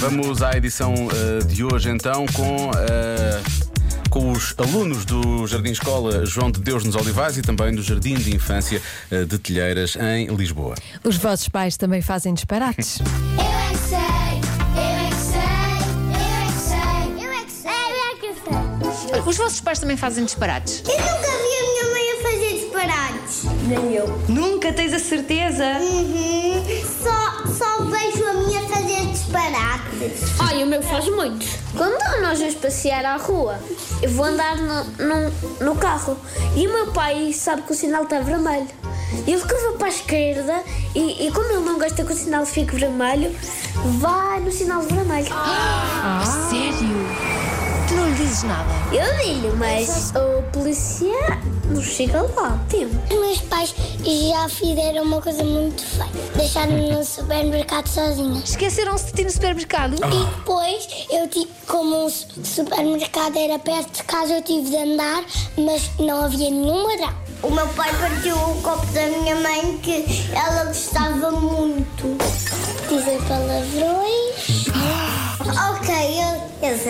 Vamos à edição eh, de hoje então com. eh, com os alunos do Jardim Escola João de Deus nos Olivais e também do Jardim de Infância eh, de Telheiras, em Lisboa. Os vossos pais também fazem disparates. Eu é que sei, eu é que sei, eu é que sei, eu é que sei, eu é que sei. Os vossos pais também fazem disparates? Eu nunca vi a minha mãe a fazer disparates. Nem eu. Nunca tens a certeza? Uhum. Só, só Olha, o meu faz muitos. Quando nós vamos passear à rua, eu vou andar no, no, no carro e o meu pai sabe que o sinal está vermelho. Ele curva para a esquerda e, e como ele não gosta que o sinal fique vermelho, vai no sinal vermelho. Sério? Tu não lhe dizes nada? Eu digo, mas o polícia não chega lá, a tempo. Os meus pais já fizeram uma coisa muito feia. Deixaram-me no supermercado sozinha. Esqueceram-se de ti no supermercado? E depois, eu tive, como o su- supermercado era perto de casa, eu tive de andar, mas não havia nenhum ladrão. O meu pai partiu o copo da minha mãe que ela gostava muito. Dizer palavrões.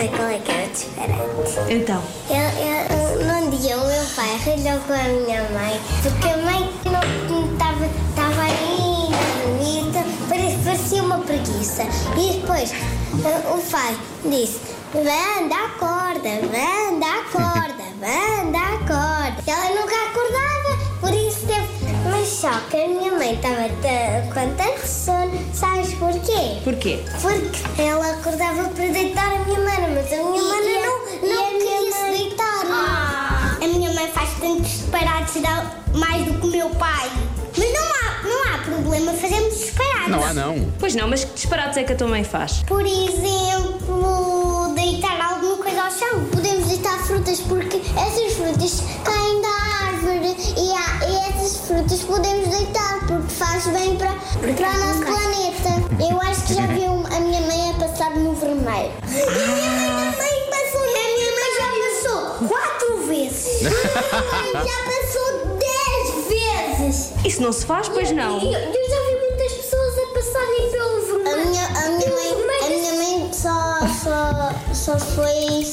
Sei qual é que é diferente. Então, Eu, eu, num dia o meu pai arranjou com a minha mãe, porque a mãe não estava estava linda, bonita, pare- parecia uma preguiça. E depois eh, o pai disse: Vanda, acorda, vanda, acorda, vanda, acorda. E ela nunca acordava, por isso teve. Mas só que a minha mãe estava ta- com tanto sono, porquê? porquê? Porque ela acordava para deitar a minha mana, mas a minha mana não, não queria se deitar. A minha mãe faz tantos disparates mais do que o meu pai. Mas não há, não há problema, fazemos disparates. Não há, não. Pois não, mas que disparates é que a tua mãe faz? Por exemplo, deitar alguma coisa ao chão. Podemos deitar frutas porque essas frutas caem da árvore e, há- e essas frutas podemos porque faz bem para, para o nosso planeta. Eu acho que já vi um- a minha mãe a passar no vermelho. E a minha mãe também passou. E a minha mãe já passou quatro vezes. E a minha mãe já passou dez vezes. Isso não se faz, pois não? Eu, eu já vi muitas pessoas a passarem pelo vermelho. A minha, a minha mãe, a minha mãe só, só, só foi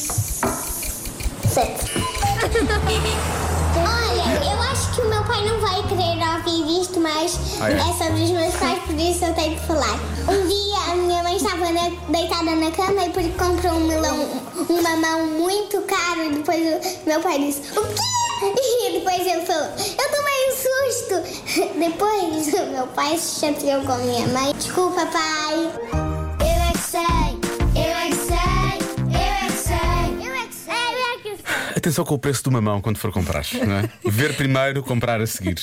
sete. Olha, eu acho que o meu pai não vai querer ouvir isto, mas Ah, é? é sobre os meus pais, por isso eu tenho que falar. Um dia a minha mãe estava na- deitada na cama e porque comprou um melão, um mamão muito caro e depois o meu pai disse, o quê? E depois ele falou, eu tomei um susto. Depois o meu pai se chateou com a minha mãe. Desculpa, pai. Atenção com o preço do mamão quando for comprar, não é? Ver primeiro, comprar a seguir.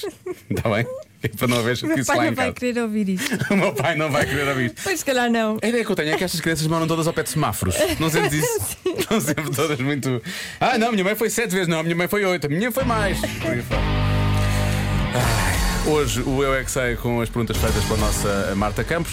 Está bem? É para não haver O meu isso pai lá não em vai casa. querer ouvir isto. O meu pai não vai querer ouvir. Pois, se calhar não. A ideia que eu tenho é que estas crianças moram todas ao pé de semáforos. Não sentes isso? Estão sempre todas muito. Ah, não, minha mãe foi sete vezes, não, a minha mãe foi oito, a minha foi mais. Ai, hoje o Eu é que sei com as perguntas feitas pela nossa Marta Campos.